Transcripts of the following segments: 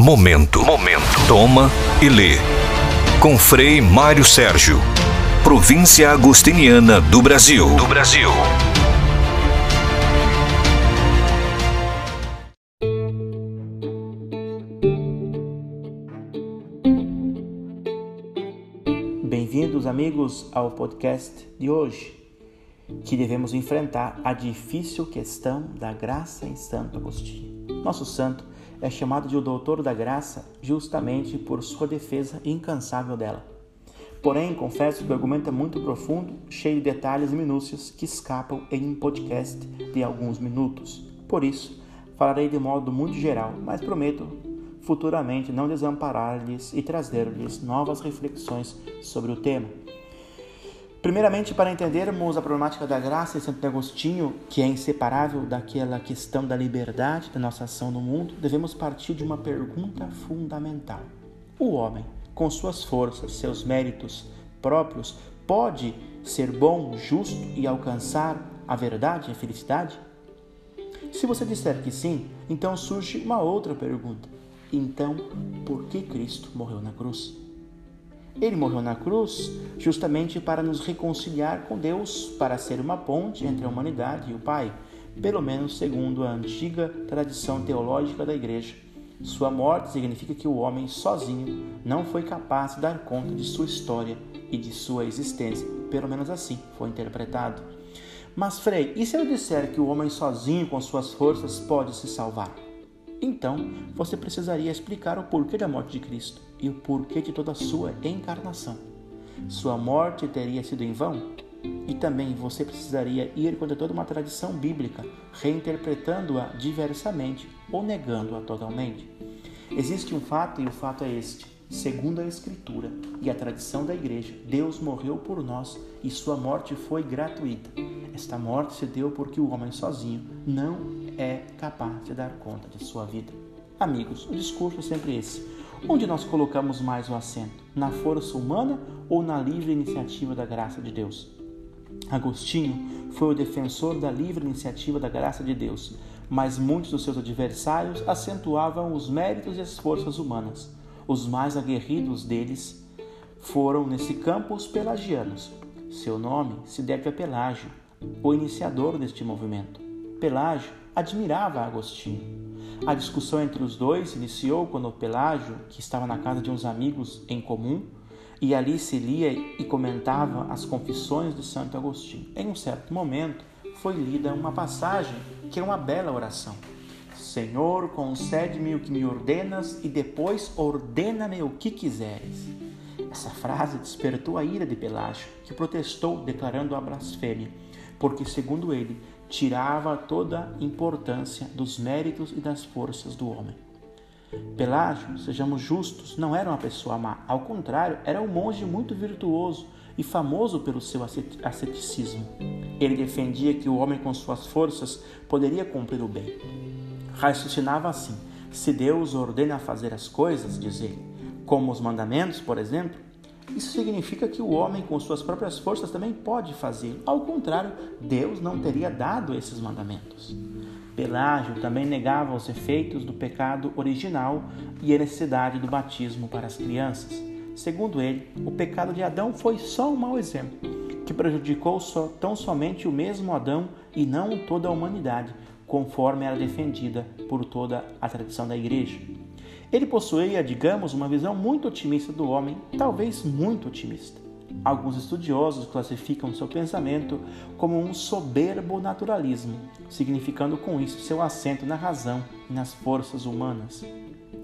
Momento. Momento. Toma e lê. Com Frei Mário Sérgio. Província Agostiniana do Brasil. Do Brasil. Bem-vindos, amigos, ao podcast de hoje, que devemos enfrentar a difícil questão da graça em Santo Agostinho. Nosso santo é chamado de o doutor da graça justamente por sua defesa incansável dela. Porém, confesso que o argumento é muito profundo, cheio de detalhes e minúcias que escapam em um podcast de alguns minutos. Por isso, falarei de modo muito geral, mas prometo futuramente não desamparar-lhes e trazer-lhes novas reflexões sobre o tema. Primeiramente, para entendermos a problemática da graça em Santo Agostinho, que é inseparável daquela questão da liberdade da nossa ação no mundo, devemos partir de uma pergunta fundamental. O homem, com suas forças, seus méritos próprios, pode ser bom, justo e alcançar a verdade e a felicidade? Se você disser que sim, então surge uma outra pergunta. Então, por que Cristo morreu na cruz? Ele morreu na cruz justamente para nos reconciliar com Deus, para ser uma ponte entre a humanidade e o Pai, pelo menos segundo a antiga tradição teológica da Igreja. Sua morte significa que o homem sozinho não foi capaz de dar conta de sua história e de sua existência, pelo menos assim foi interpretado. Mas, Frei, e se eu disser que o homem sozinho com suas forças pode se salvar? Então, você precisaria explicar o porquê da morte de Cristo e o porquê de toda a sua encarnação. Sua morte teria sido em vão? E também você precisaria ir contra toda uma tradição bíblica, reinterpretando-a diversamente ou negando-a totalmente. Existe um fato e o fato é este. Segundo a Escritura e a tradição da Igreja, Deus morreu por nós e sua morte foi gratuita. Esta morte se deu porque o homem sozinho não é capaz de dar conta de sua vida. Amigos, o discurso é sempre esse Onde nós colocamos mais o acento? Na força humana ou na livre iniciativa da graça de Deus? Agostinho foi o defensor da livre iniciativa da graça de Deus, mas muitos dos seus adversários acentuavam os méritos e as forças humanas. Os mais aguerridos deles foram, nesse campo, os pelagianos. Seu nome se deve a Pelágio, o iniciador deste movimento. Pelágio admirava Agostinho a discussão entre os dois iniciou quando Pelágio, que estava na casa de uns amigos em comum, e ali se lia e comentava as confissões de Santo Agostinho. Em um certo momento, foi lida uma passagem que é uma bela oração. Senhor, concede-me o que me ordenas e depois ordena-me o que quiseres. Essa frase despertou a ira de Pelágio, que protestou declarando a blasfêmia, porque, segundo ele, tirava toda a importância dos méritos e das forças do homem. Pelágio, sejamos justos, não era uma pessoa má, ao contrário, era um monge muito virtuoso e famoso pelo seu asceticismo. Ele defendia que o homem com suas forças poderia cumprir o bem. Raciocinava assim: se Deus ordena fazer as coisas, diz ele, como os mandamentos, por exemplo, isso significa que o homem, com suas próprias forças, também pode fazer. Ao contrário, Deus não teria dado esses mandamentos. Pelágio também negava os efeitos do pecado original e a necessidade do batismo para as crianças. Segundo ele, o pecado de Adão foi só um mau exemplo, que prejudicou só, tão somente o mesmo Adão e não toda a humanidade, conforme era defendida por toda a tradição da igreja. Ele possuía, digamos, uma visão muito otimista do homem, talvez muito otimista. Alguns estudiosos classificam seu pensamento como um soberbo naturalismo, significando com isso seu assento na razão e nas forças humanas.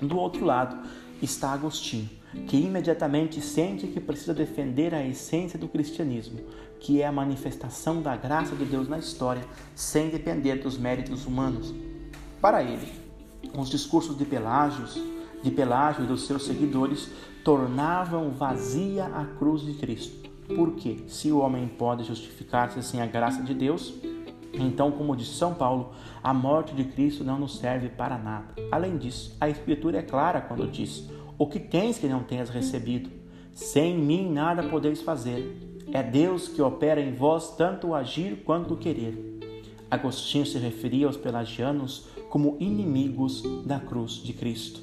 Do outro lado está Agostinho, que imediatamente sente que precisa defender a essência do cristianismo, que é a manifestação da graça de Deus na história, sem depender dos méritos humanos. Para ele, os discursos de Pelágios, de Pelágio e dos seus seguidores tornavam vazia a cruz de Cristo. Porque se o homem pode justificar-se sem a graça de Deus, então, como diz São Paulo, a morte de Cristo não nos serve para nada. Além disso, a Escritura é clara quando diz: O que tens que não tenhas recebido? Sem mim nada podeis fazer. É Deus que opera em vós tanto o agir quanto o querer. Agostinho se referia aos pelagianos como inimigos da cruz de Cristo.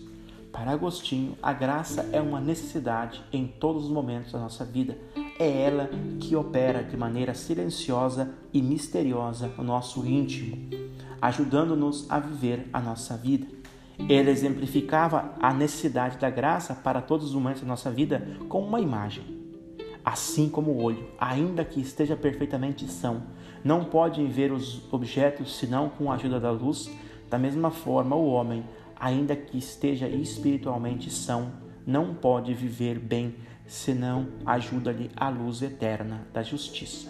Para Agostinho, a graça é uma necessidade em todos os momentos da nossa vida. É ela que opera de maneira silenciosa e misteriosa no nosso íntimo, ajudando-nos a viver a nossa vida. Ele exemplificava a necessidade da graça para todos os momentos da nossa vida com uma imagem. Assim como o olho, ainda que esteja perfeitamente são, não pode ver os objetos senão com a ajuda da luz, da mesma forma o homem, ainda que esteja espiritualmente são, não pode viver bem senão ajuda-lhe a luz eterna da justiça.